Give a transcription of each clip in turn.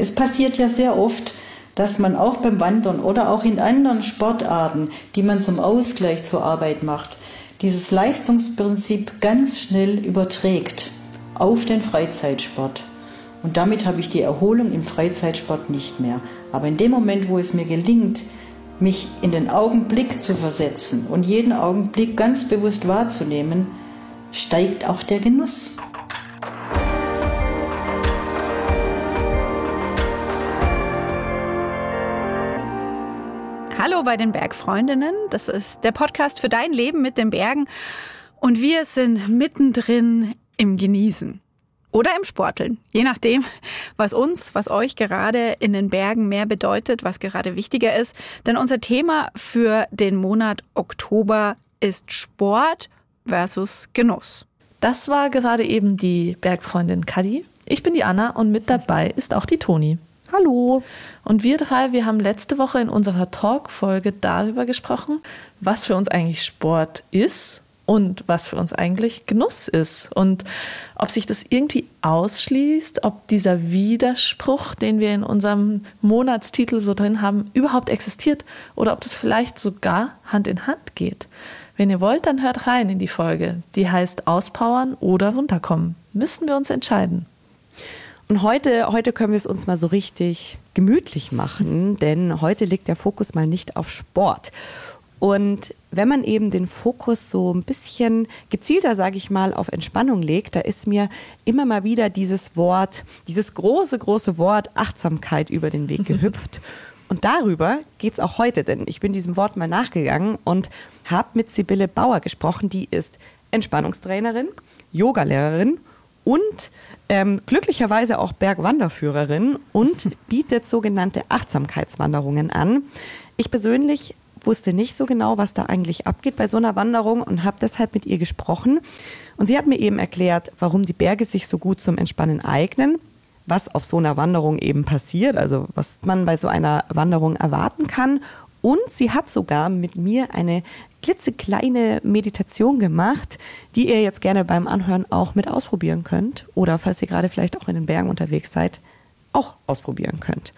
Es passiert ja sehr oft, dass man auch beim Wandern oder auch in anderen Sportarten, die man zum Ausgleich zur Arbeit macht, dieses Leistungsprinzip ganz schnell überträgt auf den Freizeitsport. Und damit habe ich die Erholung im Freizeitsport nicht mehr. Aber in dem Moment, wo es mir gelingt, mich in den Augenblick zu versetzen und jeden Augenblick ganz bewusst wahrzunehmen, steigt auch der Genuss. Hallo bei den Bergfreundinnen. Das ist der Podcast für dein Leben mit den Bergen. Und wir sind mittendrin im Genießen. Oder im Sporteln. Je nachdem, was uns, was euch gerade in den Bergen mehr bedeutet, was gerade wichtiger ist. Denn unser Thema für den Monat Oktober ist Sport versus Genuss. Das war gerade eben die Bergfreundin Kadi. Ich bin die Anna und mit dabei ist auch die Toni. Hallo. Und wir drei, wir haben letzte Woche in unserer Talk-Folge darüber gesprochen, was für uns eigentlich Sport ist und was für uns eigentlich Genuss ist und ob sich das irgendwie ausschließt, ob dieser Widerspruch, den wir in unserem Monatstitel so drin haben, überhaupt existiert oder ob das vielleicht sogar Hand in Hand geht. Wenn ihr wollt, dann hört rein in die Folge. Die heißt Auspowern oder runterkommen. Müssen wir uns entscheiden. Und heute, heute können wir es uns mal so richtig gemütlich machen, denn heute liegt der Fokus mal nicht auf Sport. Und wenn man eben den Fokus so ein bisschen gezielter, sage ich mal, auf Entspannung legt, da ist mir immer mal wieder dieses Wort, dieses große, große Wort Achtsamkeit über den Weg gehüpft. Und darüber geht es auch heute, denn ich bin diesem Wort mal nachgegangen und habe mit Sibylle Bauer gesprochen. Die ist Entspannungstrainerin, Yogalehrerin und ähm, glücklicherweise auch Bergwanderführerin und bietet sogenannte Achtsamkeitswanderungen an. Ich persönlich wusste nicht so genau, was da eigentlich abgeht bei so einer Wanderung und habe deshalb mit ihr gesprochen. Und sie hat mir eben erklärt, warum die Berge sich so gut zum Entspannen eignen, was auf so einer Wanderung eben passiert, also was man bei so einer Wanderung erwarten kann. Und sie hat sogar mit mir eine klitzekleine Meditation gemacht, die ihr jetzt gerne beim Anhören auch mit ausprobieren könnt. Oder falls ihr gerade vielleicht auch in den Bergen unterwegs seid, auch ausprobieren könnt.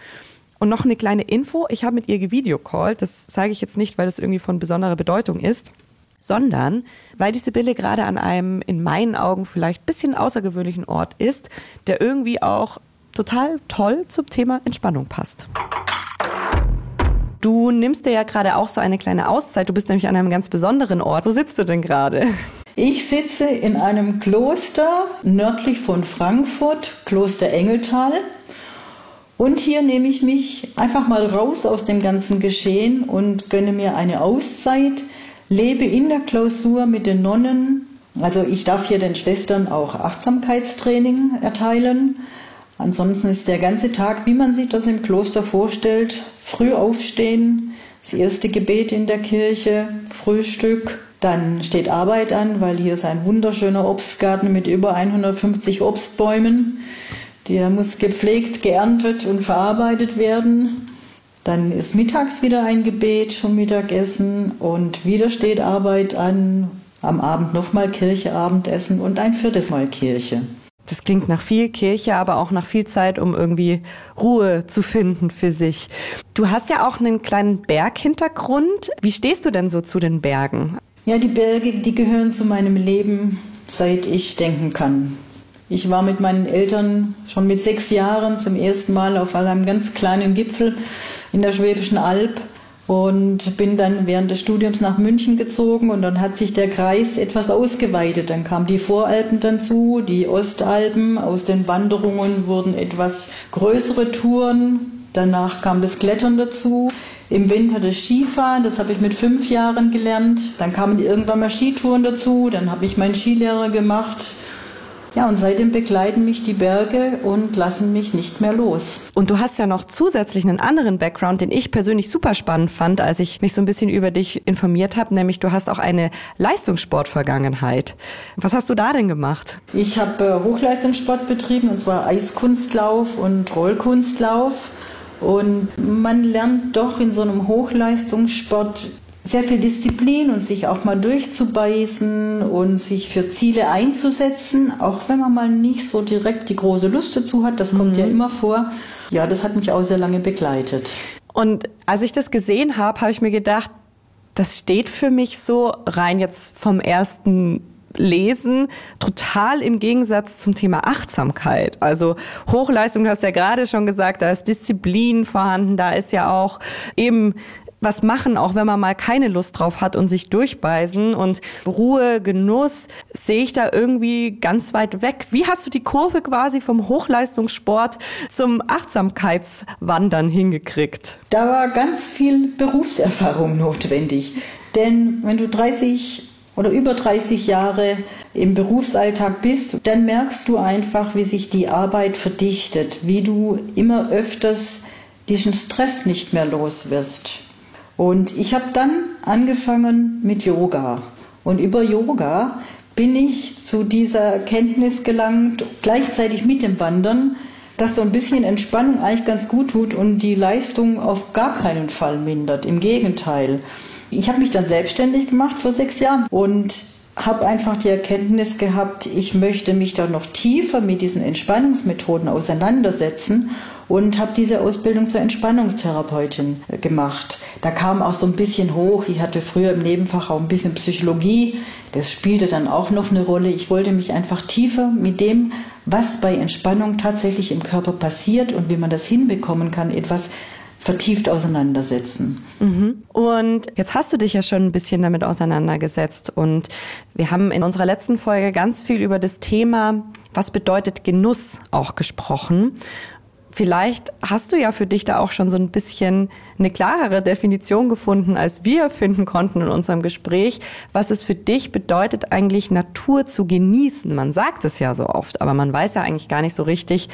Und noch eine kleine Info, ich habe mit ihr gevideocallt, das sage ich jetzt nicht, weil das irgendwie von besonderer Bedeutung ist, sondern weil die Sibylle gerade an einem in meinen Augen vielleicht bisschen außergewöhnlichen Ort ist, der irgendwie auch total toll zum Thema Entspannung passt. Du nimmst dir ja gerade auch so eine kleine Auszeit. Du bist nämlich an einem ganz besonderen Ort. Wo sitzt du denn gerade? Ich sitze in einem Kloster nördlich von Frankfurt, Kloster Engeltal. Und hier nehme ich mich einfach mal raus aus dem ganzen Geschehen und gönne mir eine Auszeit, lebe in der Klausur mit den Nonnen. Also ich darf hier den Schwestern auch Achtsamkeitstraining erteilen. Ansonsten ist der ganze Tag, wie man sich das im Kloster vorstellt, früh aufstehen, das erste Gebet in der Kirche, Frühstück, dann steht Arbeit an, weil hier ist ein wunderschöner Obstgarten mit über 150 Obstbäumen. Der muss gepflegt, geerntet und verarbeitet werden. Dann ist mittags wieder ein Gebet zum Mittagessen und wieder steht Arbeit an. Am Abend nochmal Kirche, Abendessen und ein viertes Mal Kirche. Das klingt nach viel Kirche, aber auch nach viel Zeit, um irgendwie Ruhe zu finden für sich. Du hast ja auch einen kleinen Berghintergrund. Wie stehst du denn so zu den Bergen? Ja, die Berge, die gehören zu meinem Leben, seit ich denken kann. Ich war mit meinen Eltern schon mit sechs Jahren zum ersten Mal auf einem ganz kleinen Gipfel in der Schwäbischen Alb und bin dann während des Studiums nach München gezogen und dann hat sich der Kreis etwas ausgeweitet. Dann kamen die Voralpen dazu, die Ostalpen. Aus den Wanderungen wurden etwas größere Touren. Danach kam das Klettern dazu. Im Winter das Skifahren, das habe ich mit fünf Jahren gelernt. Dann kamen irgendwann mal Skitouren dazu. Dann habe ich meinen Skilehrer gemacht ja, und seitdem begleiten mich die Berge und lassen mich nicht mehr los. Und du hast ja noch zusätzlich einen anderen Background, den ich persönlich super spannend fand, als ich mich so ein bisschen über dich informiert habe, nämlich du hast auch eine Leistungssportvergangenheit. Was hast du da denn gemacht? Ich habe äh, Hochleistungssport betrieben, und zwar Eiskunstlauf und Rollkunstlauf. Und man lernt doch in so einem Hochleistungssport sehr viel Disziplin und sich auch mal durchzubeißen und sich für Ziele einzusetzen, auch wenn man mal nicht so direkt die große Lust dazu hat. Das kommt mhm. ja immer vor. Ja, das hat mich auch sehr lange begleitet. Und als ich das gesehen habe, habe ich mir gedacht, das steht für mich so rein jetzt vom ersten Lesen total im Gegensatz zum Thema Achtsamkeit. Also Hochleistung, du hast ja gerade schon gesagt, da ist Disziplin vorhanden, da ist ja auch eben was machen, auch wenn man mal keine Lust drauf hat und sich durchbeißen. Und Ruhe, Genuss sehe ich da irgendwie ganz weit weg. Wie hast du die Kurve quasi vom Hochleistungssport zum Achtsamkeitswandern hingekriegt? Da war ganz viel Berufserfahrung notwendig. Denn wenn du 30 oder über 30 Jahre im Berufsalltag bist, dann merkst du einfach, wie sich die Arbeit verdichtet, wie du immer öfters diesen Stress nicht mehr los wirst. Und ich habe dann angefangen mit Yoga. Und über Yoga bin ich zu dieser Kenntnis gelangt, gleichzeitig mit dem Wandern, dass so ein bisschen Entspannung eigentlich ganz gut tut und die Leistung auf gar keinen Fall mindert. Im Gegenteil. Ich habe mich dann selbstständig gemacht vor sechs Jahren und habe einfach die Erkenntnis gehabt, ich möchte mich da noch tiefer mit diesen Entspannungsmethoden auseinandersetzen und habe diese Ausbildung zur Entspannungstherapeutin äh, gemacht. Da kam auch so ein bisschen hoch, ich hatte früher im Nebenfach auch ein bisschen Psychologie, das spielte dann auch noch eine Rolle. Ich wollte mich einfach tiefer mit dem, was bei Entspannung tatsächlich im Körper passiert und wie man das hinbekommen kann, etwas vertieft auseinandersetzen. Mhm. Und jetzt hast du dich ja schon ein bisschen damit auseinandergesetzt und wir haben in unserer letzten Folge ganz viel über das Thema, was bedeutet Genuss auch gesprochen. Vielleicht hast du ja für dich da auch schon so ein bisschen eine klarere Definition gefunden, als wir finden konnten in unserem Gespräch, was es für dich bedeutet, eigentlich Natur zu genießen. Man sagt es ja so oft, aber man weiß ja eigentlich gar nicht so richtig,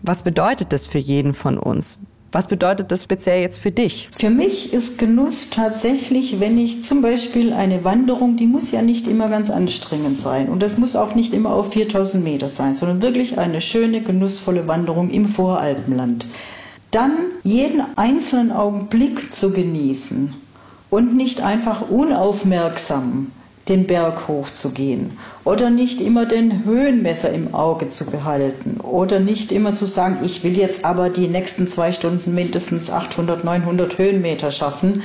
was bedeutet das für jeden von uns? Was bedeutet das speziell jetzt für dich? Für mich ist Genuss tatsächlich, wenn ich zum Beispiel eine Wanderung, die muss ja nicht immer ganz anstrengend sein und das muss auch nicht immer auf 4000 Meter sein, sondern wirklich eine schöne, genussvolle Wanderung im Voralpenland. Dann jeden einzelnen Augenblick zu genießen und nicht einfach unaufmerksam den Berg hochzugehen oder nicht immer den Höhenmesser im Auge zu behalten oder nicht immer zu sagen, ich will jetzt aber die nächsten zwei Stunden mindestens 800, 900 Höhenmeter schaffen,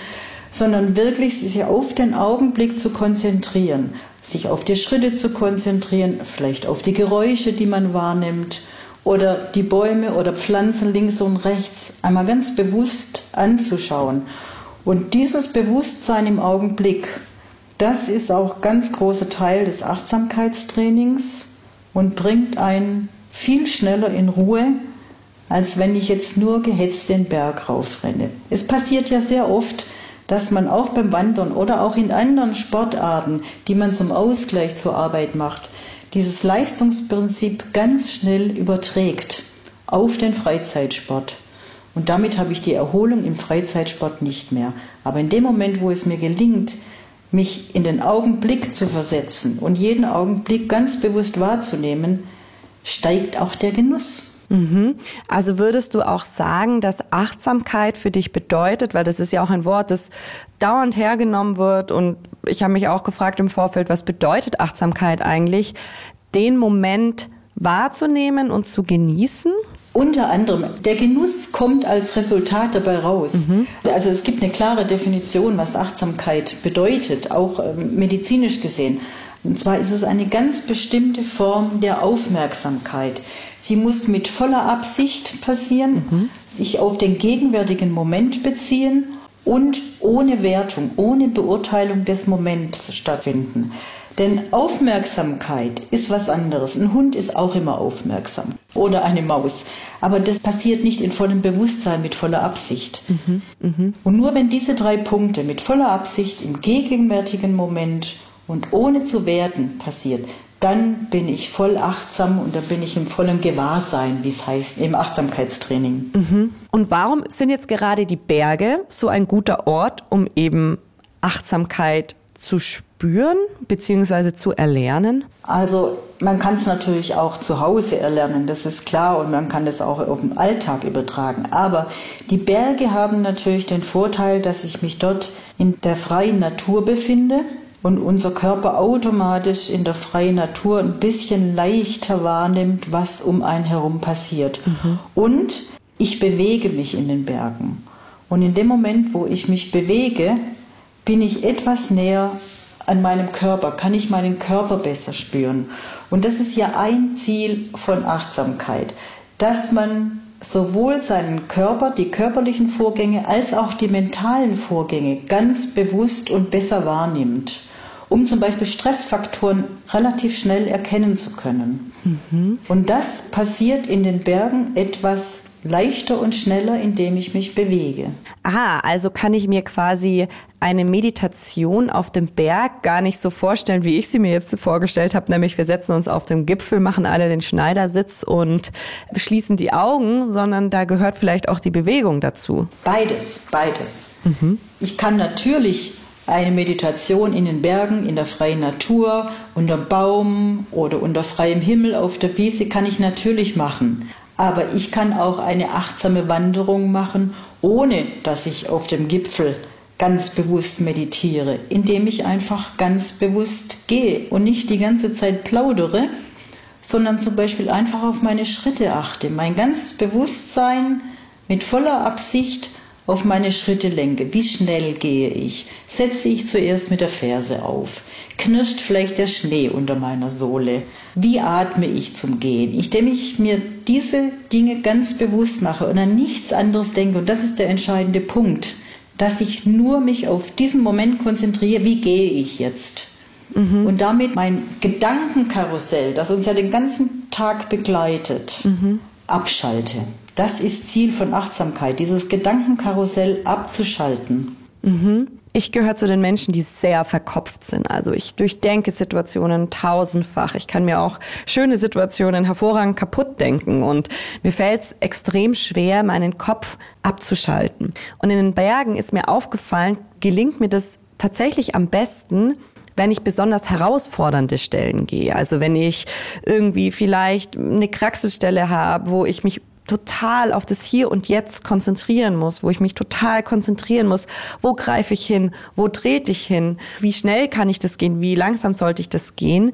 sondern wirklich sich auf den Augenblick zu konzentrieren, sich auf die Schritte zu konzentrieren, vielleicht auf die Geräusche, die man wahrnimmt oder die Bäume oder Pflanzen links und rechts einmal ganz bewusst anzuschauen. Und dieses Bewusstsein im Augenblick, das ist auch ganz großer Teil des Achtsamkeitstrainings und bringt einen viel schneller in Ruhe, als wenn ich jetzt nur gehetzt den Berg raufrenne. Es passiert ja sehr oft, dass man auch beim Wandern oder auch in anderen Sportarten, die man zum Ausgleich zur Arbeit macht, dieses Leistungsprinzip ganz schnell überträgt auf den Freizeitsport. Und damit habe ich die Erholung im Freizeitsport nicht mehr. Aber in dem Moment, wo es mir gelingt, mich in den Augenblick zu versetzen und jeden Augenblick ganz bewusst wahrzunehmen, steigt auch der Genuss. Mhm. Also würdest du auch sagen, dass Achtsamkeit für dich bedeutet, weil das ist ja auch ein Wort, das dauernd hergenommen wird und ich habe mich auch gefragt im Vorfeld, was bedeutet Achtsamkeit eigentlich, den Moment wahrzunehmen und zu genießen? Unter anderem, der Genuss kommt als Resultat dabei raus. Mhm. Also es gibt eine klare Definition, was Achtsamkeit bedeutet, auch ähm, medizinisch gesehen. Und zwar ist es eine ganz bestimmte Form der Aufmerksamkeit. Sie muss mit voller Absicht passieren, mhm. sich auf den gegenwärtigen Moment beziehen und ohne Wertung, ohne Beurteilung des Moments stattfinden. Denn Aufmerksamkeit ist was anderes. Ein Hund ist auch immer aufmerksam oder eine Maus. Aber das passiert nicht in vollem Bewusstsein, mit voller Absicht. Mhm, mh. Und nur wenn diese drei Punkte mit voller Absicht im gegenwärtigen Moment und ohne zu werten passiert, dann bin ich voll achtsam und dann bin ich im vollen Gewahrsein, wie es heißt, im Achtsamkeitstraining. Mhm. Und warum sind jetzt gerade die Berge so ein guter Ort, um eben Achtsamkeit zu spüren bzw. zu erlernen? Also man kann es natürlich auch zu Hause erlernen, das ist klar, und man kann das auch auf den Alltag übertragen. Aber die Berge haben natürlich den Vorteil, dass ich mich dort in der freien Natur befinde und unser Körper automatisch in der freien Natur ein bisschen leichter wahrnimmt, was um einen herum passiert. Mhm. Und ich bewege mich in den Bergen. Und in dem Moment, wo ich mich bewege, bin ich etwas näher an meinem Körper, kann ich meinen Körper besser spüren. Und das ist ja ein Ziel von Achtsamkeit, dass man sowohl seinen Körper, die körperlichen Vorgänge, als auch die mentalen Vorgänge ganz bewusst und besser wahrnimmt, um zum Beispiel Stressfaktoren relativ schnell erkennen zu können. Mhm. Und das passiert in den Bergen etwas leichter und schneller, indem ich mich bewege. Ah, also kann ich mir quasi eine Meditation auf dem Berg gar nicht so vorstellen, wie ich sie mir jetzt vorgestellt habe, nämlich wir setzen uns auf dem Gipfel, machen alle den Schneidersitz und schließen die Augen, sondern da gehört vielleicht auch die Bewegung dazu. Beides, beides. Mhm. Ich kann natürlich eine Meditation in den Bergen, in der freien Natur, unter Baum oder unter freiem Himmel auf der Wiese kann ich natürlich machen. Aber ich kann auch eine achtsame Wanderung machen, ohne dass ich auf dem Gipfel ganz bewusst meditiere, indem ich einfach ganz bewusst gehe und nicht die ganze Zeit plaudere, sondern zum Beispiel einfach auf meine Schritte achte, mein ganzes Bewusstsein mit voller Absicht auf meine Schritte lenke. Wie schnell gehe ich? Setze ich zuerst mit der Ferse auf? Knirscht vielleicht der Schnee unter meiner Sohle? Wie atme ich zum Gehen? Ich, indem ich mir diese Dinge ganz bewusst mache und an nichts anderes denke, und das ist der entscheidende Punkt, dass ich nur mich auf diesen Moment konzentriere, wie gehe ich jetzt? Mhm. Und damit mein Gedankenkarussell, das uns ja den ganzen Tag begleitet, mhm. abschalte. Das ist Ziel von Achtsamkeit, dieses Gedankenkarussell abzuschalten. Mhm. Ich gehöre zu den Menschen, die sehr verkopft sind. Also ich durchdenke Situationen tausendfach. Ich kann mir auch schöne Situationen hervorragend kaputt denken. Und mir fällt es extrem schwer, meinen Kopf abzuschalten. Und in den Bergen ist mir aufgefallen, gelingt mir das tatsächlich am besten, wenn ich besonders herausfordernde Stellen gehe. Also wenn ich irgendwie vielleicht eine Kraxelstelle habe, wo ich mich total auf das Hier und Jetzt konzentrieren muss, wo ich mich total konzentrieren muss, wo greife ich hin, wo trete ich hin, wie schnell kann ich das gehen, wie langsam sollte ich das gehen.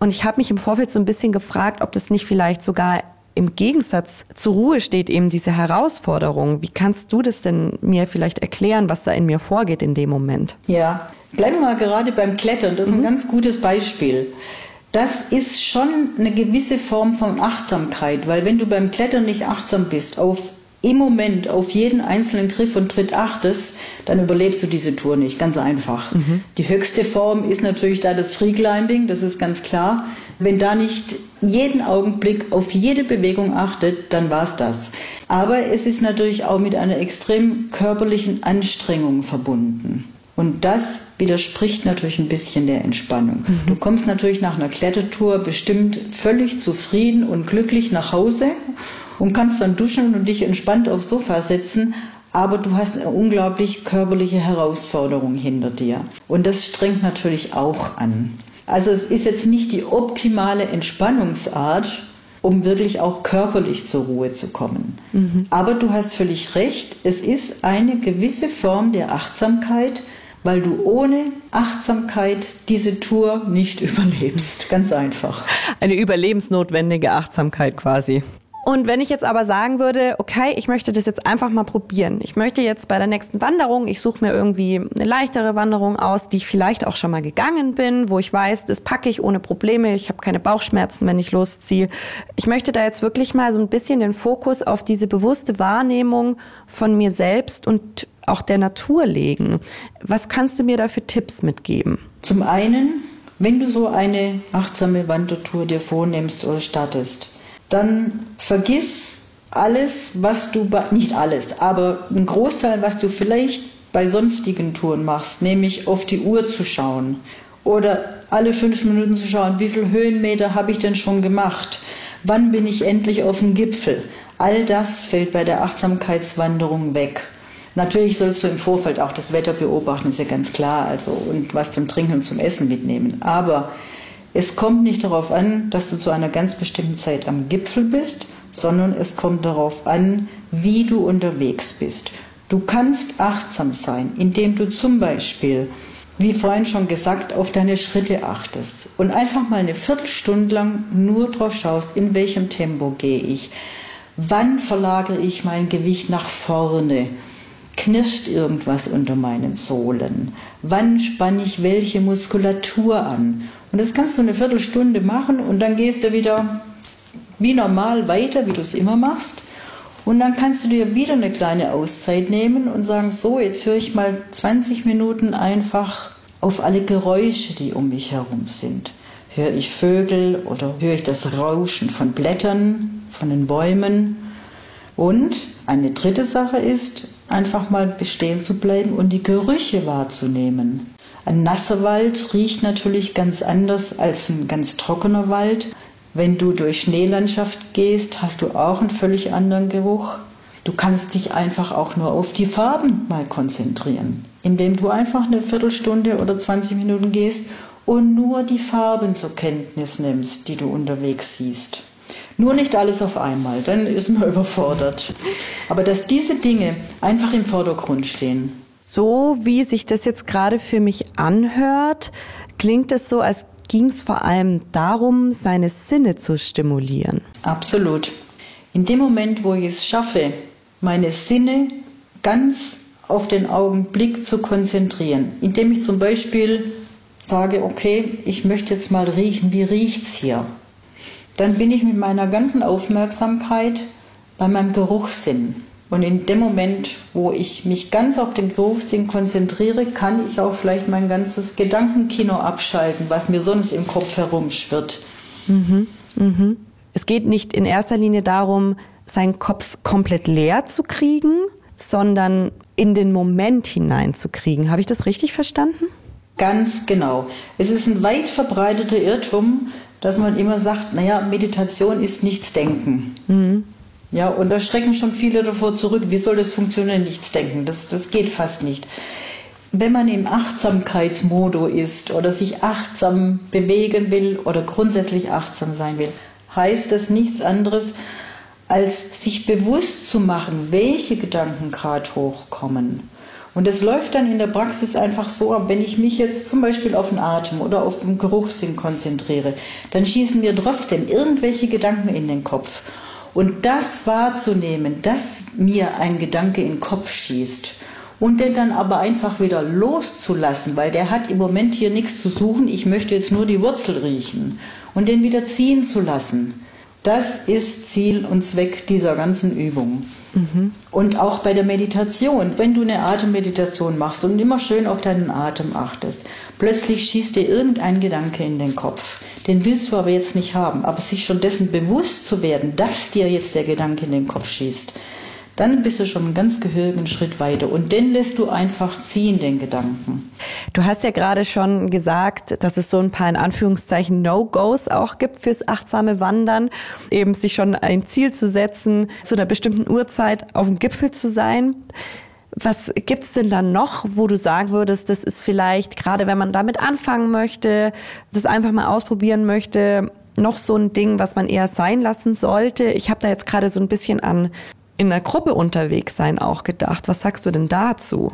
Und ich habe mich im Vorfeld so ein bisschen gefragt, ob das nicht vielleicht sogar im Gegensatz zur Ruhe steht eben diese Herausforderung. Wie kannst du das denn mir vielleicht erklären, was da in mir vorgeht in dem Moment? Ja, bleiben wir mal gerade beim Klettern. Das ist ein mhm. ganz gutes Beispiel das ist schon eine gewisse Form von Achtsamkeit, weil wenn du beim Klettern nicht achtsam bist, auf im Moment auf jeden einzelnen Griff und Tritt achtest, dann überlebst du diese Tour nicht. Ganz einfach. Mhm. Die höchste Form ist natürlich da das Free Climbing, das ist ganz klar. Wenn da nicht jeden Augenblick auf jede Bewegung achtet, dann war es das. Aber es ist natürlich auch mit einer extrem körperlichen Anstrengung verbunden. Und das widerspricht natürlich ein bisschen der Entspannung. Mhm. Du kommst natürlich nach einer Klettertour bestimmt völlig zufrieden und glücklich nach Hause und kannst dann duschen und dich entspannt aufs Sofa setzen, aber du hast eine unglaublich körperliche Herausforderung hinter dir. Und das strengt natürlich auch an. Also es ist jetzt nicht die optimale Entspannungsart, um wirklich auch körperlich zur Ruhe zu kommen. Mhm. Aber du hast völlig recht, es ist eine gewisse Form der Achtsamkeit, weil du ohne Achtsamkeit diese Tour nicht überlebst. Ganz einfach. Eine überlebensnotwendige Achtsamkeit quasi. Und wenn ich jetzt aber sagen würde, okay, ich möchte das jetzt einfach mal probieren. Ich möchte jetzt bei der nächsten Wanderung, ich suche mir irgendwie eine leichtere Wanderung aus, die ich vielleicht auch schon mal gegangen bin, wo ich weiß, das packe ich ohne Probleme, ich habe keine Bauchschmerzen, wenn ich losziehe. Ich möchte da jetzt wirklich mal so ein bisschen den Fokus auf diese bewusste Wahrnehmung von mir selbst und auch der Natur legen. Was kannst du mir da für Tipps mitgeben? Zum einen, wenn du so eine achtsame Wandertour dir vornimmst oder startest, dann vergiss alles, was du, nicht alles, aber ein Großteil, was du vielleicht bei sonstigen Touren machst, nämlich auf die Uhr zu schauen oder alle fünf Minuten zu schauen, wie viele Höhenmeter habe ich denn schon gemacht, wann bin ich endlich auf dem Gipfel. All das fällt bei der Achtsamkeitswanderung weg. Natürlich sollst du im Vorfeld auch das Wetter beobachten, ist ja ganz klar, also und was zum Trinken und zum Essen mitnehmen. Aber es kommt nicht darauf an, dass du zu einer ganz bestimmten Zeit am Gipfel bist, sondern es kommt darauf an, wie du unterwegs bist. Du kannst achtsam sein, indem du zum Beispiel, wie vorhin schon gesagt, auf deine Schritte achtest und einfach mal eine Viertelstunde lang nur drauf schaust, in welchem Tempo gehe ich. Wann verlagere ich mein Gewicht nach vorne? Knirscht irgendwas unter meinen Sohlen? Wann spanne ich welche Muskulatur an? Und das kannst du eine Viertelstunde machen und dann gehst du wieder wie normal weiter, wie du es immer machst. Und dann kannst du dir wieder eine kleine Auszeit nehmen und sagen, so, jetzt höre ich mal 20 Minuten einfach auf alle Geräusche, die um mich herum sind. Höre ich Vögel oder höre ich das Rauschen von Blättern, von den Bäumen? Und eine dritte Sache ist, einfach mal bestehen zu bleiben und die Gerüche wahrzunehmen. Ein nasser Wald riecht natürlich ganz anders als ein ganz trockener Wald. Wenn du durch Schneelandschaft gehst, hast du auch einen völlig anderen Geruch. Du kannst dich einfach auch nur auf die Farben mal konzentrieren, indem du einfach eine Viertelstunde oder 20 Minuten gehst und nur die Farben zur Kenntnis nimmst, die du unterwegs siehst. Nur nicht alles auf einmal, dann ist man überfordert. Aber dass diese Dinge einfach im Vordergrund stehen. So wie sich das jetzt gerade für mich anhört, klingt es so, als ging es vor allem darum, seine Sinne zu stimulieren. Absolut. In dem Moment, wo ich es schaffe, meine Sinne ganz auf den Augenblick zu konzentrieren, indem ich zum Beispiel sage, okay, ich möchte jetzt mal riechen, wie riecht's hier? Dann bin ich mit meiner ganzen Aufmerksamkeit bei meinem Geruchssinn. Und in dem Moment, wo ich mich ganz auf den Geruchssinn konzentriere, kann ich auch vielleicht mein ganzes Gedankenkino abschalten, was mir sonst im Kopf herumschwirrt. Mhm, mhm. Es geht nicht in erster Linie darum, seinen Kopf komplett leer zu kriegen, sondern in den Moment hineinzukriegen. Habe ich das richtig verstanden? Ganz genau. Es ist ein weit verbreiteter Irrtum, dass man immer sagt, naja, Meditation ist nichts denken. Mhm. Ja, und da schrecken schon viele davor zurück. Wie soll das funktionieren, nichts denken? Das, das geht fast nicht. Wenn man im Achtsamkeitsmodo ist oder sich achtsam bewegen will oder grundsätzlich achtsam sein will, heißt das nichts anderes, als sich bewusst zu machen, welche Gedanken gerade hochkommen und es läuft dann in der Praxis einfach so ab, wenn ich mich jetzt zum Beispiel auf den Atem oder auf den Geruchssinn konzentriere, dann schießen mir trotzdem irgendwelche Gedanken in den Kopf. Und das wahrzunehmen, dass mir ein Gedanke in den Kopf schießt und den dann aber einfach wieder loszulassen, weil der hat im Moment hier nichts zu suchen, ich möchte jetzt nur die Wurzel riechen und den wieder ziehen zu lassen. Das ist Ziel und Zweck dieser ganzen Übung. Mhm. Und auch bei der Meditation, wenn du eine Atemmeditation machst und immer schön auf deinen Atem achtest, plötzlich schießt dir irgendein Gedanke in den Kopf. Den willst du aber jetzt nicht haben. Aber sich schon dessen bewusst zu werden, dass dir jetzt der Gedanke in den Kopf schießt, dann bist du schon einen ganz gehörigen Schritt weiter und den lässt du einfach ziehen, den Gedanken. Du hast ja gerade schon gesagt, dass es so ein paar in Anführungszeichen No-Gos auch gibt fürs achtsame Wandern, eben sich schon ein Ziel zu setzen, zu einer bestimmten Uhrzeit auf dem Gipfel zu sein. Was gibt's denn dann noch, wo du sagen würdest, das ist vielleicht, gerade wenn man damit anfangen möchte, das einfach mal ausprobieren möchte, noch so ein Ding, was man eher sein lassen sollte? Ich habe da jetzt gerade so ein bisschen an in einer Gruppe unterwegs sein auch gedacht. Was sagst du denn dazu?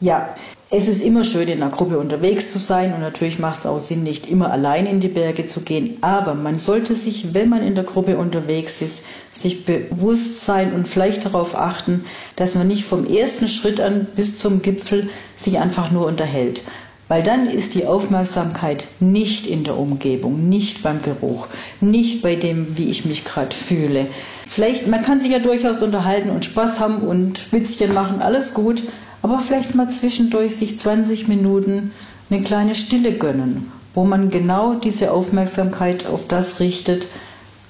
Ja, es ist immer schön, in einer Gruppe unterwegs zu sein und natürlich macht es auch Sinn, nicht immer allein in die Berge zu gehen. Aber man sollte sich, wenn man in der Gruppe unterwegs ist, sich bewusst sein und vielleicht darauf achten, dass man nicht vom ersten Schritt an bis zum Gipfel sich einfach nur unterhält. Weil dann ist die Aufmerksamkeit nicht in der Umgebung, nicht beim Geruch, nicht bei dem, wie ich mich gerade fühle. Vielleicht, man kann sich ja durchaus unterhalten und Spaß haben und Witzchen machen, alles gut, aber vielleicht mal zwischendurch sich 20 Minuten eine kleine Stille gönnen, wo man genau diese Aufmerksamkeit auf das richtet,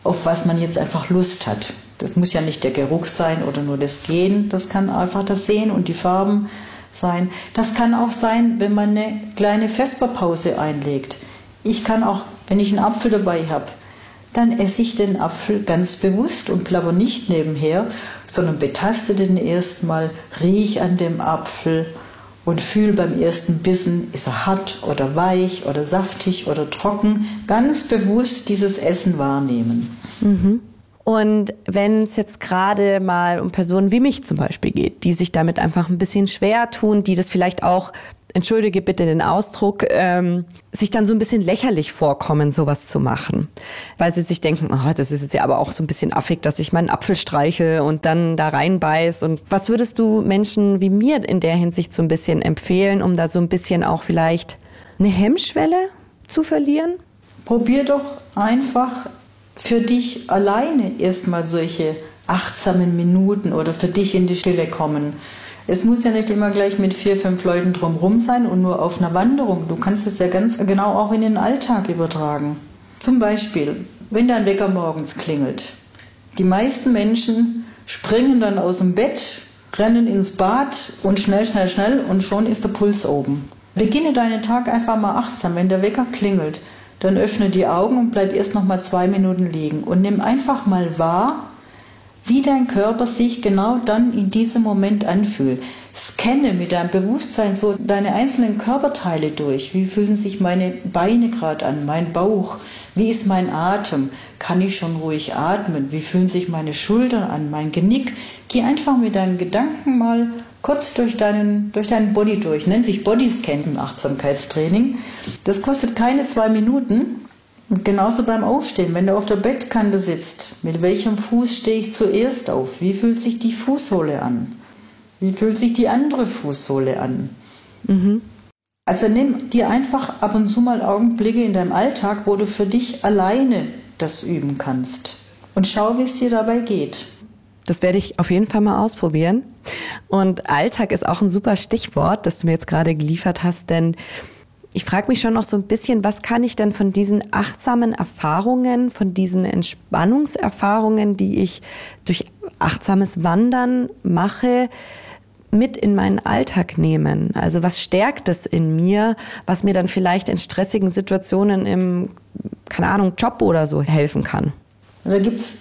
auf was man jetzt einfach Lust hat. Das muss ja nicht der Geruch sein oder nur das Gehen, das kann einfach das Sehen und die Farben sein. Das kann auch sein, wenn man eine kleine Vesperpause einlegt. Ich kann auch, wenn ich einen Apfel dabei habe, dann esse ich den Apfel ganz bewusst und plapper nicht nebenher, sondern betaste den erstmal, riech an dem Apfel und fühle beim ersten Bissen, ist er hart oder weich oder saftig oder trocken, ganz bewusst dieses Essen wahrnehmen. Mhm. Und wenn es jetzt gerade mal um Personen wie mich zum Beispiel geht, die sich damit einfach ein bisschen schwer tun, die das vielleicht auch entschuldige bitte den Ausdruck, ähm, sich dann so ein bisschen lächerlich vorkommen, sowas zu machen. Weil sie sich denken, oh, das ist jetzt ja aber auch so ein bisschen affig, dass ich meinen Apfel streiche und dann da reinbeiß. Und was würdest du Menschen wie mir in der Hinsicht so ein bisschen empfehlen, um da so ein bisschen auch vielleicht eine Hemmschwelle zu verlieren? Probier doch einfach für dich alleine erstmal solche achtsamen Minuten oder für dich in die Stille kommen. Es muss ja nicht immer gleich mit vier, fünf Leuten drumherum sein und nur auf einer Wanderung. Du kannst es ja ganz genau auch in den Alltag übertragen. Zum Beispiel, wenn dein Wecker morgens klingelt. Die meisten Menschen springen dann aus dem Bett, rennen ins Bad und schnell, schnell, schnell und schon ist der Puls oben. Beginne deinen Tag einfach mal achtsam. Wenn der Wecker klingelt, dann öffne die Augen und bleib erst noch mal zwei Minuten liegen. Und nimm einfach mal wahr, wie dein Körper sich genau dann in diesem Moment anfühlt. Scanne mit deinem Bewusstsein so deine einzelnen Körperteile durch. Wie fühlen sich meine Beine gerade an, mein Bauch? Wie ist mein Atem? Kann ich schon ruhig atmen? Wie fühlen sich meine Schultern an, mein Genick? Geh einfach mit deinen Gedanken mal kurz durch deinen, durch deinen Body durch. Nennt sich Bodyscan im Achtsamkeitstraining. Das kostet keine zwei Minuten und genauso beim Aufstehen, wenn du auf der Bettkante sitzt, mit welchem Fuß stehe ich zuerst auf? Wie fühlt sich die Fußsohle an? Wie fühlt sich die andere Fußsohle an? Mhm. Also nimm dir einfach ab und zu mal Augenblicke in deinem Alltag, wo du für dich alleine das üben kannst. Und schau, wie es dir dabei geht. Das werde ich auf jeden Fall mal ausprobieren. Und Alltag ist auch ein super Stichwort, das du mir jetzt gerade geliefert hast, denn ich frage mich schon noch so ein bisschen, was kann ich denn von diesen achtsamen Erfahrungen, von diesen Entspannungserfahrungen, die ich durch achtsames Wandern mache, mit in meinen Alltag nehmen? Also was stärkt es in mir, was mir dann vielleicht in stressigen Situationen im, keine Ahnung, Job oder so helfen kann? Da gibt es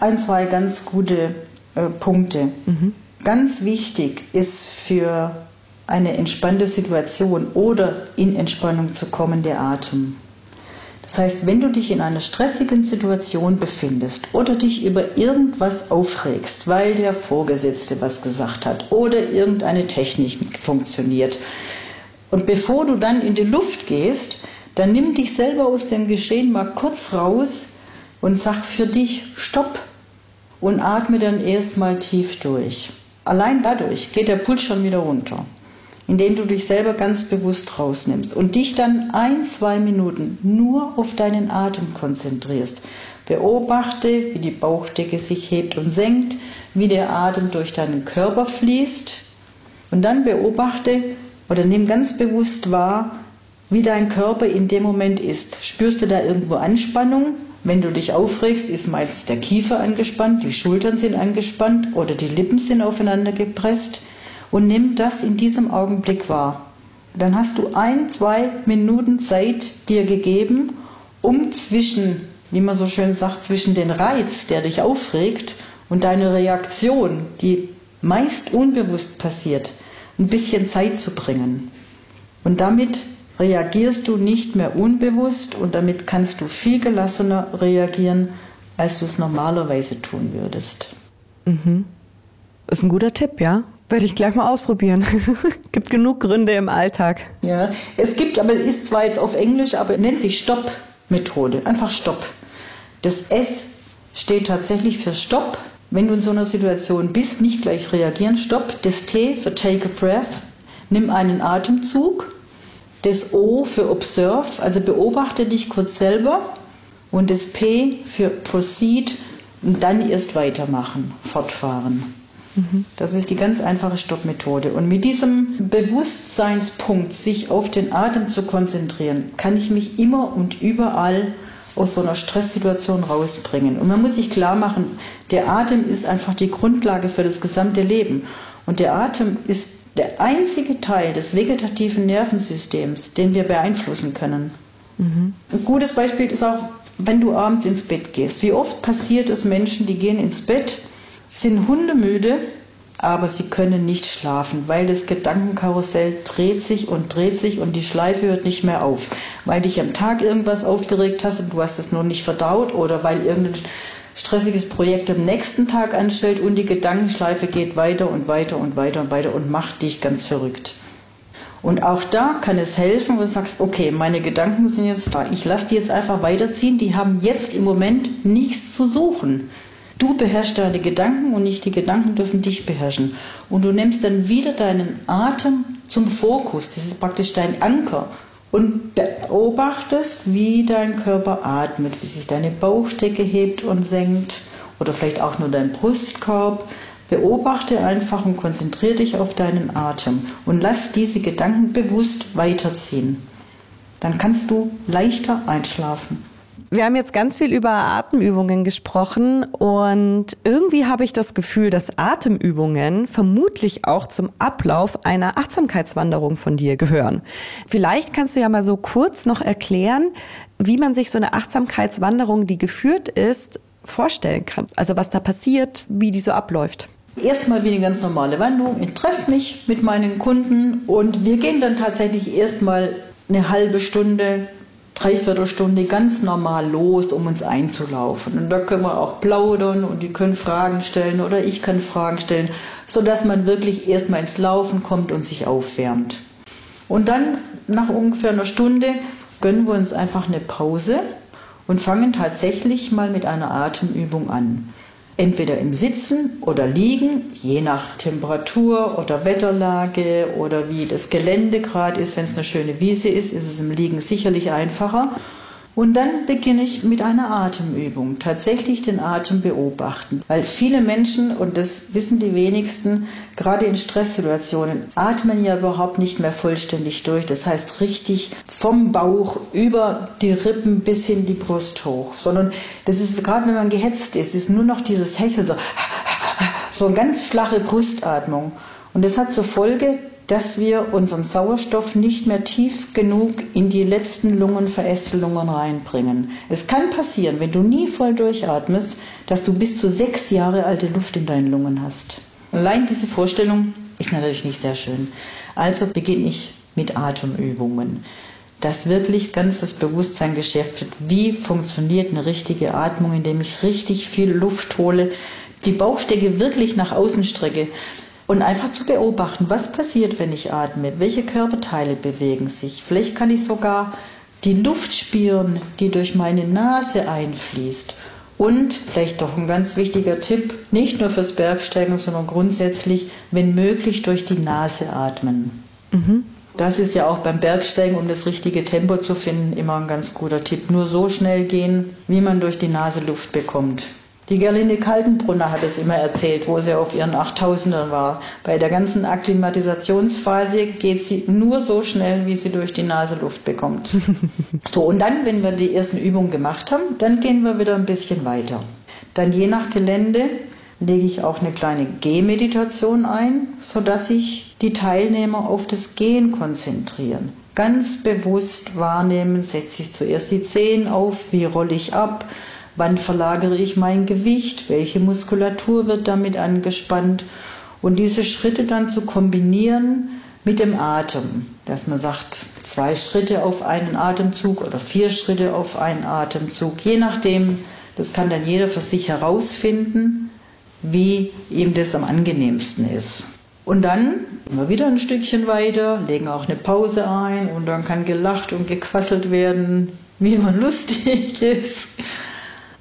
ein, zwei ganz gute äh, Punkte. Mhm. Ganz wichtig ist für eine entspannte Situation oder in Entspannung zu kommen, der Atem. Das heißt, wenn du dich in einer stressigen Situation befindest oder dich über irgendwas aufregst, weil der Vorgesetzte was gesagt hat oder irgendeine Technik funktioniert, und bevor du dann in die Luft gehst, dann nimm dich selber aus dem Geschehen mal kurz raus und sag für dich Stopp und atme dann erstmal tief durch. Allein dadurch geht der Puls schon wieder runter indem du dich selber ganz bewusst rausnimmst und dich dann ein, zwei Minuten nur auf deinen Atem konzentrierst. Beobachte, wie die Bauchdecke sich hebt und senkt, wie der Atem durch deinen Körper fließt und dann beobachte oder nimm ganz bewusst wahr, wie dein Körper in dem Moment ist. Spürst du da irgendwo Anspannung? Wenn du dich aufregst, ist meist der Kiefer angespannt, die Schultern sind angespannt oder die Lippen sind aufeinander gepresst und nimm das in diesem Augenblick wahr. Dann hast du ein, zwei Minuten Zeit dir gegeben, um zwischen, wie man so schön sagt, zwischen den Reiz, der dich aufregt, und deine Reaktion, die meist unbewusst passiert, ein bisschen Zeit zu bringen. Und damit reagierst du nicht mehr unbewusst und damit kannst du viel gelassener reagieren, als du es normalerweise tun würdest. Mhm. Ist ein guter Tipp, ja? Werde ich gleich mal ausprobieren. gibt genug Gründe im Alltag. Ja, es gibt, aber es ist zwar jetzt auf Englisch, aber nennt sich Stopp-Methode. Einfach Stopp. Das S steht tatsächlich für Stopp. Wenn du in so einer Situation bist, nicht gleich reagieren. Stopp. Das T für Take a Breath. Nimm einen Atemzug. Das O für Observe, also beobachte dich kurz selber. Und das P für Proceed und dann erst weitermachen, fortfahren. Das ist die ganz einfache Stoppmethode. Und mit diesem Bewusstseinspunkt, sich auf den Atem zu konzentrieren, kann ich mich immer und überall aus so einer Stresssituation rausbringen. Und man muss sich klar machen, der Atem ist einfach die Grundlage für das gesamte Leben. Und der Atem ist der einzige Teil des vegetativen Nervensystems, den wir beeinflussen können. Mhm. Ein gutes Beispiel ist auch wenn du abends ins Bett gehst. Wie oft passiert es Menschen, die gehen ins Bett, sind hundemüde, aber sie können nicht schlafen, weil das Gedankenkarussell dreht sich und dreht sich und die Schleife hört nicht mehr auf, weil dich am Tag irgendwas aufgeregt hast und du hast es noch nicht verdaut oder weil irgendein stressiges Projekt am nächsten Tag anstellt und die Gedankenschleife geht weiter und weiter und weiter und weiter und macht dich ganz verrückt. Und auch da kann es helfen, wenn du sagst, okay, meine Gedanken sind jetzt da, ich lasse die jetzt einfach weiterziehen, die haben jetzt im Moment nichts zu suchen. Du beherrschst deine Gedanken und nicht die Gedanken dürfen dich beherrschen. Und du nimmst dann wieder deinen Atem zum Fokus. Das ist praktisch dein Anker. Und beobachtest, wie dein Körper atmet, wie sich deine Bauchdecke hebt und senkt oder vielleicht auch nur dein Brustkorb. Beobachte einfach und konzentriere dich auf deinen Atem und lass diese Gedanken bewusst weiterziehen. Dann kannst du leichter einschlafen. Wir haben jetzt ganz viel über Atemübungen gesprochen und irgendwie habe ich das Gefühl, dass Atemübungen vermutlich auch zum Ablauf einer Achtsamkeitswanderung von dir gehören. Vielleicht kannst du ja mal so kurz noch erklären, wie man sich so eine Achtsamkeitswanderung, die geführt ist, vorstellen kann. Also was da passiert, wie die so abläuft. Erstmal wie eine ganz normale Wanderung. Ich treffe mich mit meinen Kunden und wir gehen dann tatsächlich erstmal eine halbe Stunde Dreiviertelstunde ganz normal los, um uns einzulaufen. Und da können wir auch plaudern und die können Fragen stellen oder ich kann Fragen stellen, sodass man wirklich erstmal ins Laufen kommt und sich aufwärmt. Und dann nach ungefähr einer Stunde gönnen wir uns einfach eine Pause und fangen tatsächlich mal mit einer Atemübung an entweder im Sitzen oder Liegen, je nach Temperatur oder Wetterlage oder wie das Gelände gerade ist. Wenn es eine schöne Wiese ist, ist es im Liegen sicherlich einfacher. Und dann beginne ich mit einer Atemübung, tatsächlich den Atem beobachten. Weil viele Menschen, und das wissen die wenigsten, gerade in Stresssituationen, atmen ja überhaupt nicht mehr vollständig durch. Das heißt richtig vom Bauch über die Rippen bis hin die Brust hoch. Sondern das ist gerade, wenn man gehetzt ist, ist nur noch dieses Hecheln, so, so eine ganz flache Brustatmung. Und das hat zur Folge, dass wir unseren Sauerstoff nicht mehr tief genug in die letzten Lungenverästelungen reinbringen. Es kann passieren, wenn du nie voll durchatmest, dass du bis zu sechs Jahre alte Luft in deinen Lungen hast. Allein diese Vorstellung ist natürlich nicht sehr schön. Also beginne ich mit Atemübungen dass wirklich ganz das Bewusstsein geschärft wird, wie funktioniert eine richtige Atmung, indem ich richtig viel Luft hole, die Bauchdecke wirklich nach außen strecke. Und einfach zu beobachten, was passiert, wenn ich atme, welche Körperteile bewegen sich. Vielleicht kann ich sogar die Luft spüren, die durch meine Nase einfließt. Und vielleicht doch ein ganz wichtiger Tipp, nicht nur fürs Bergsteigen, sondern grundsätzlich, wenn möglich, durch die Nase atmen. Mhm. Das ist ja auch beim Bergsteigen, um das richtige Tempo zu finden, immer ein ganz guter Tipp. Nur so schnell gehen, wie man durch die Nase Luft bekommt. Die Gerlinde Kaltenbrunner hat es immer erzählt, wo sie auf ihren 8000ern war. Bei der ganzen Akklimatisationsphase geht sie nur so schnell, wie sie durch die Nase Luft bekommt. so, und dann, wenn wir die ersten Übungen gemacht haben, dann gehen wir wieder ein bisschen weiter. Dann je nach Gelände lege ich auch eine kleine Gehmeditation ein, sodass sich die Teilnehmer auf das Gehen konzentrieren. Ganz bewusst wahrnehmen, setze ich zuerst die Zehen auf, wie rolle ich ab, Wann verlagere ich mein Gewicht? Welche Muskulatur wird damit angespannt? Und diese Schritte dann zu kombinieren mit dem Atem, dass man sagt, zwei Schritte auf einen Atemzug oder vier Schritte auf einen Atemzug, je nachdem, das kann dann jeder für sich herausfinden, wie ihm das am angenehmsten ist. Und dann immer wieder ein Stückchen weiter, legen auch eine Pause ein und dann kann gelacht und gequasselt werden, wie man lustig ist.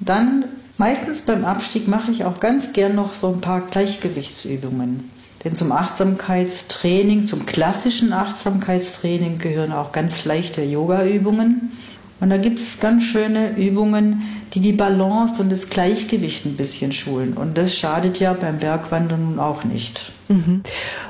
Dann meistens beim Abstieg mache ich auch ganz gern noch so ein paar Gleichgewichtsübungen. Denn zum Achtsamkeitstraining, zum klassischen Achtsamkeitstraining gehören auch ganz leichte Yoga-Übungen. Und da gibt es ganz schöne Übungen, die die Balance und das Gleichgewicht ein bisschen schulen. Und das schadet ja beim Bergwandern nun auch nicht. Mhm.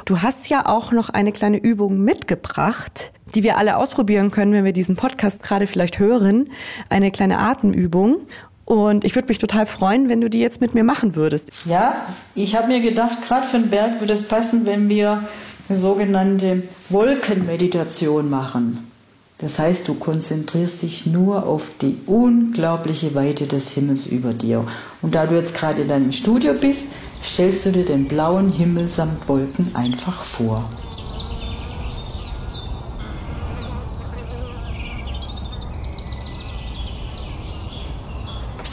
Du hast ja auch noch eine kleine Übung mitgebracht, die wir alle ausprobieren können, wenn wir diesen Podcast gerade vielleicht hören. Eine kleine Atemübung. Und ich würde mich total freuen, wenn du die jetzt mit mir machen würdest. Ja, ich habe mir gedacht, gerade für den Berg würde es passen, wenn wir eine sogenannte Wolkenmeditation machen. Das heißt, du konzentrierst dich nur auf die unglaubliche Weite des Himmels über dir. Und da du jetzt gerade in deinem Studio bist, stellst du dir den blauen Himmel samt Wolken einfach vor.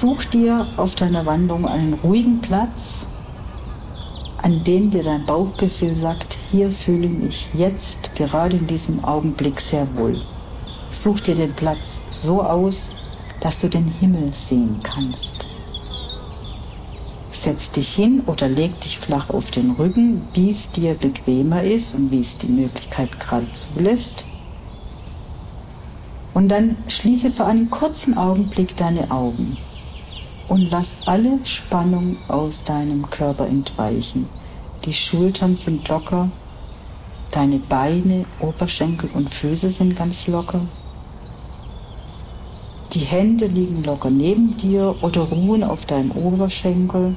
Such dir auf deiner Wanderung einen ruhigen Platz, an dem dir dein Bauchgefühl sagt, hier fühle ich mich jetzt gerade in diesem Augenblick sehr wohl. Such dir den Platz so aus, dass du den Himmel sehen kannst. Setz dich hin oder leg dich flach auf den Rücken, wie es dir bequemer ist und wie es die Möglichkeit gerade zulässt. Und dann schließe für einen kurzen Augenblick deine Augen und lass alle Spannung aus deinem Körper entweichen. Die Schultern sind locker, Deine Beine, Oberschenkel und Füße sind ganz locker. Die Hände liegen locker neben dir oder ruhen auf deinem Oberschenkel.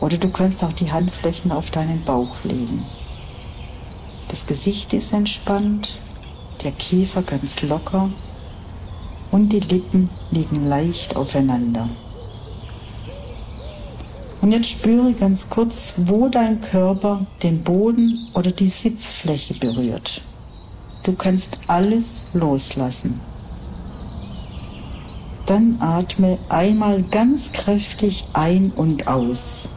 Oder du kannst auch die Handflächen auf deinen Bauch legen. Das Gesicht ist entspannt, der Kiefer ganz locker und die Lippen liegen leicht aufeinander. Und jetzt spüre ganz kurz, wo dein Körper den Boden oder die Sitzfläche berührt. Du kannst alles loslassen. Dann atme einmal ganz kräftig ein und aus.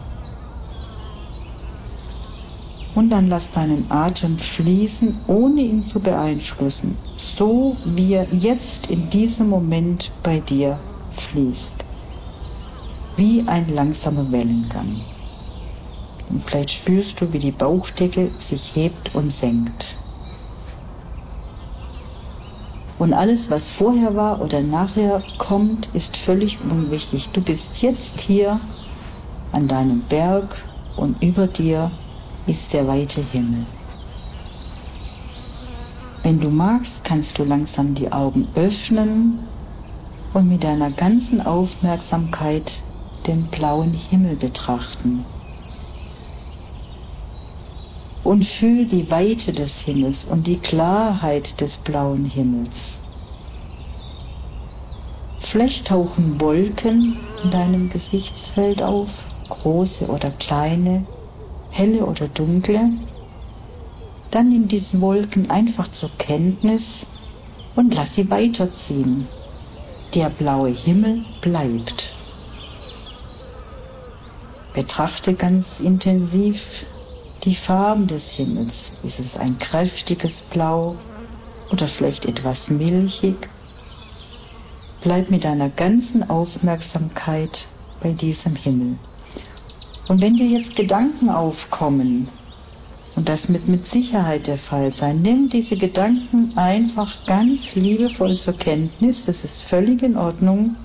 Und dann lass deinen Atem fließen, ohne ihn zu beeinflussen, so wie er jetzt in diesem Moment bei dir fließt wie ein langsamer Wellengang. Und vielleicht spürst du, wie die Bauchdecke sich hebt und senkt. Und alles, was vorher war oder nachher kommt, ist völlig unwichtig. Du bist jetzt hier an deinem Berg und über dir ist der weite Himmel. Wenn du magst, kannst du langsam die Augen öffnen und mit deiner ganzen Aufmerksamkeit den blauen Himmel betrachten. Und fühl die Weite des Himmels und die Klarheit des blauen Himmels. Vielleicht tauchen Wolken in deinem Gesichtsfeld auf, große oder kleine, helle oder dunkle. Dann nimm diese Wolken einfach zur Kenntnis und lass sie weiterziehen. Der blaue Himmel bleibt. Betrachte ganz intensiv die Farben des Himmels. Ist es ein kräftiges Blau oder vielleicht etwas milchig? Bleib mit deiner ganzen Aufmerksamkeit bei diesem Himmel. Und wenn dir jetzt Gedanken aufkommen, und das wird mit Sicherheit der Fall sein, nimm diese Gedanken einfach ganz liebevoll zur Kenntnis, das ist völlig in Ordnung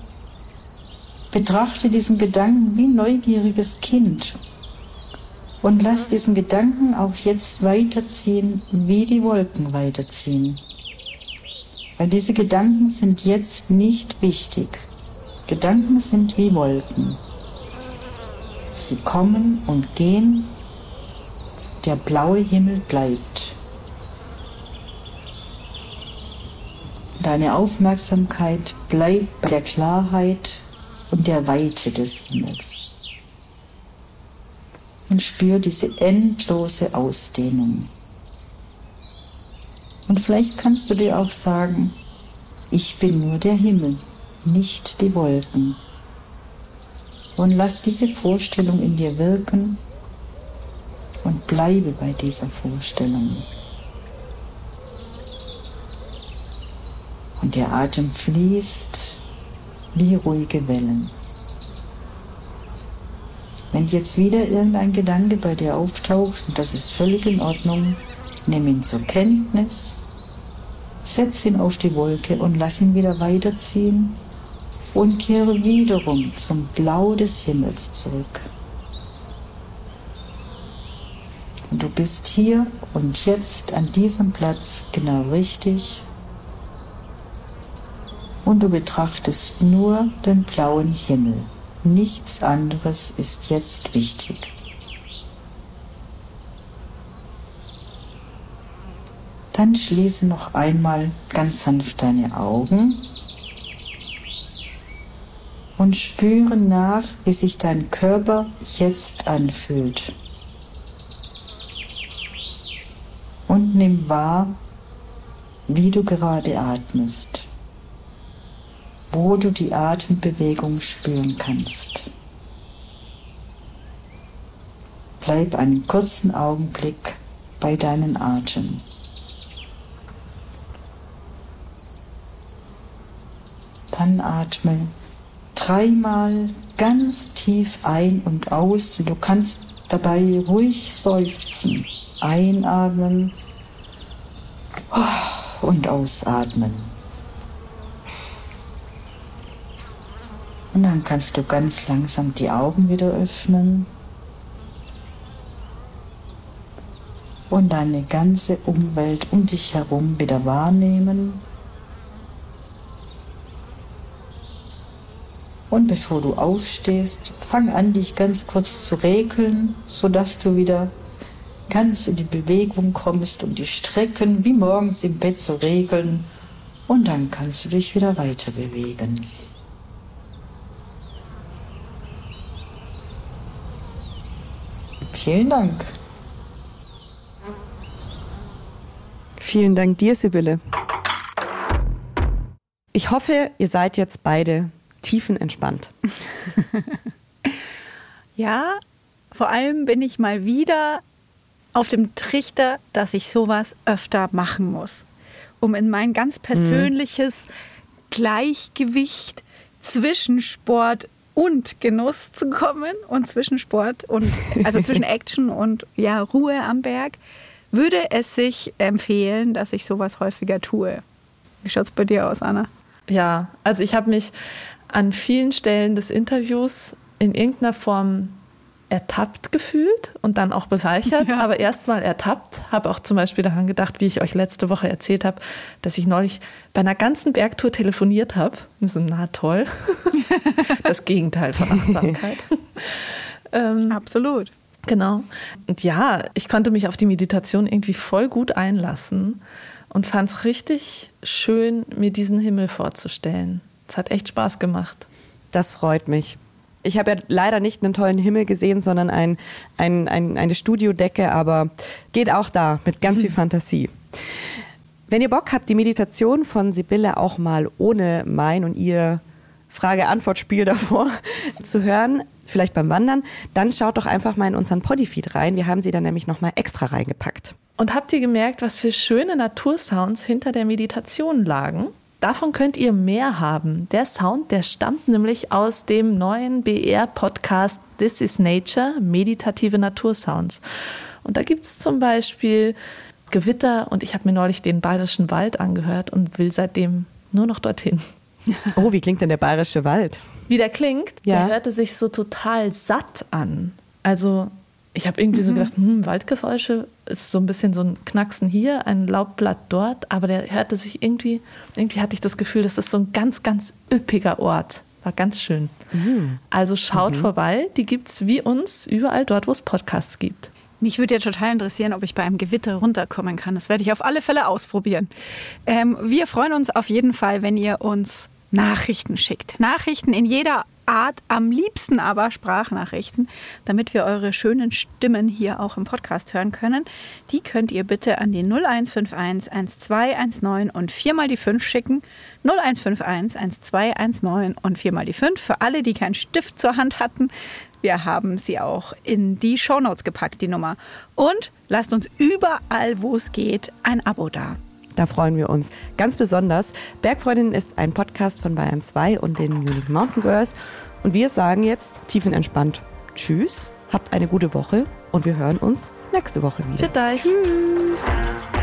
Betrachte diesen Gedanken wie neugieriges Kind und lass diesen Gedanken auch jetzt weiterziehen, wie die Wolken weiterziehen. Weil diese Gedanken sind jetzt nicht wichtig. Gedanken sind wie Wolken. Sie kommen und gehen, der blaue Himmel bleibt. Deine Aufmerksamkeit bleibt bei der Klarheit und der Weite des Himmels. Und spür diese endlose Ausdehnung. Und vielleicht kannst du dir auch sagen, ich bin nur der Himmel, nicht die Wolken. Und lass diese Vorstellung in dir wirken und bleibe bei dieser Vorstellung. Und der Atem fließt wie ruhige Wellen. Wenn jetzt wieder irgendein Gedanke bei dir auftaucht, und das ist völlig in Ordnung, nimm ihn zur Kenntnis, setz ihn auf die Wolke und lass ihn wieder weiterziehen und kehre wiederum zum Blau des Himmels zurück. Und du bist hier und jetzt an diesem Platz genau richtig und du betrachtest nur den blauen Himmel. Nichts anderes ist jetzt wichtig. Dann schließe noch einmal ganz sanft deine Augen und spüre nach, wie sich dein Körper jetzt anfühlt. Und nimm wahr, wie du gerade atmest, wo du die Atembewegung spüren kannst. Bleib einen kurzen Augenblick bei deinen Atem. Dann atme dreimal ganz tief ein und aus. Du kannst dabei ruhig seufzen. Einatmen und ausatmen. Und dann kannst du ganz langsam die Augen wieder öffnen und deine ganze Umwelt um dich herum wieder wahrnehmen. Und bevor du aufstehst, fang an, dich ganz kurz zu regeln, sodass du wieder ganz in die Bewegung kommst und die Strecken wie morgens im Bett zu regeln. Und dann kannst du dich wieder weiter bewegen. Vielen Dank. Vielen Dank dir, Sibylle. Ich hoffe, ihr seid jetzt beide tiefenentspannt. ja, vor allem bin ich mal wieder auf dem Trichter, dass ich sowas öfter machen muss, um in mein ganz persönliches mhm. Gleichgewicht zwischen Sport und Genuss zu kommen und zwischen Sport und also zwischen Action und ja Ruhe am Berg, würde es sich empfehlen, dass ich sowas häufiger tue. Wie schaut es bei dir aus, Anna? Ja, also ich habe mich an vielen Stellen des Interviews in irgendeiner Form ertappt gefühlt und dann auch bereichert, ja. aber erstmal ertappt. Habe auch zum Beispiel daran gedacht, wie ich euch letzte Woche erzählt habe, dass ich neulich bei einer ganzen Bergtour telefoniert habe. So, na toll. das Gegenteil von Achtsamkeit. ähm, Absolut. Genau. Und ja, ich konnte mich auf die Meditation irgendwie voll gut einlassen und fand es richtig schön, mir diesen Himmel vorzustellen. Es hat echt Spaß gemacht. Das freut mich. Ich habe ja leider nicht einen tollen Himmel gesehen, sondern ein, ein, ein, eine Studiodecke, aber geht auch da mit ganz viel Fantasie. Wenn ihr Bock habt, die Meditation von Sibylle auch mal ohne mein und ihr Frage-Antwort-Spiel davor zu hören, vielleicht beim Wandern, dann schaut doch einfach mal in unseren Podifeed rein. Wir haben sie dann nämlich nochmal extra reingepackt. Und habt ihr gemerkt, was für schöne Natursounds hinter der Meditation lagen? Davon könnt ihr mehr haben. Der Sound, der stammt nämlich aus dem neuen BR-Podcast This is Nature, meditative Natursounds. Und da gibt es zum Beispiel Gewitter und ich habe mir neulich den Bayerischen Wald angehört und will seitdem nur noch dorthin. Oh, wie klingt denn der Bayerische Wald? Wie der klingt, ja. der hörte sich so total satt an. Also ich habe irgendwie mhm. so gedacht, hm, Waldgeräusche ist so ein bisschen so ein Knacksen hier, ein Laubblatt dort, aber der hörte sich irgendwie, irgendwie hatte ich das Gefühl, das ist so ein ganz, ganz üppiger Ort. War ganz schön. Mhm. Also schaut mhm. vorbei, die gibt es wie uns überall dort, wo es Podcasts gibt. Mich würde ja total interessieren, ob ich bei einem Gewitter runterkommen kann. Das werde ich auf alle Fälle ausprobieren. Ähm, wir freuen uns auf jeden Fall, wenn ihr uns Nachrichten schickt. Nachrichten in jeder Art, am liebsten aber Sprachnachrichten, damit wir eure schönen Stimmen hier auch im Podcast hören können. Die könnt ihr bitte an die 0151 1219 und viermal die 5 schicken. 0151 1219 und viermal die 5 für alle, die keinen Stift zur Hand hatten. Wir haben sie auch in die Shownotes gepackt, die Nummer. Und lasst uns überall, wo es geht, ein Abo da. Da freuen wir uns ganz besonders. Bergfreundin ist ein Podcast von Bayern 2 und den Munich Mountain Girls. Und wir sagen jetzt tiefenentspannt Tschüss, habt eine gute Woche und wir hören uns nächste Woche wieder. Für dich. Tschüss.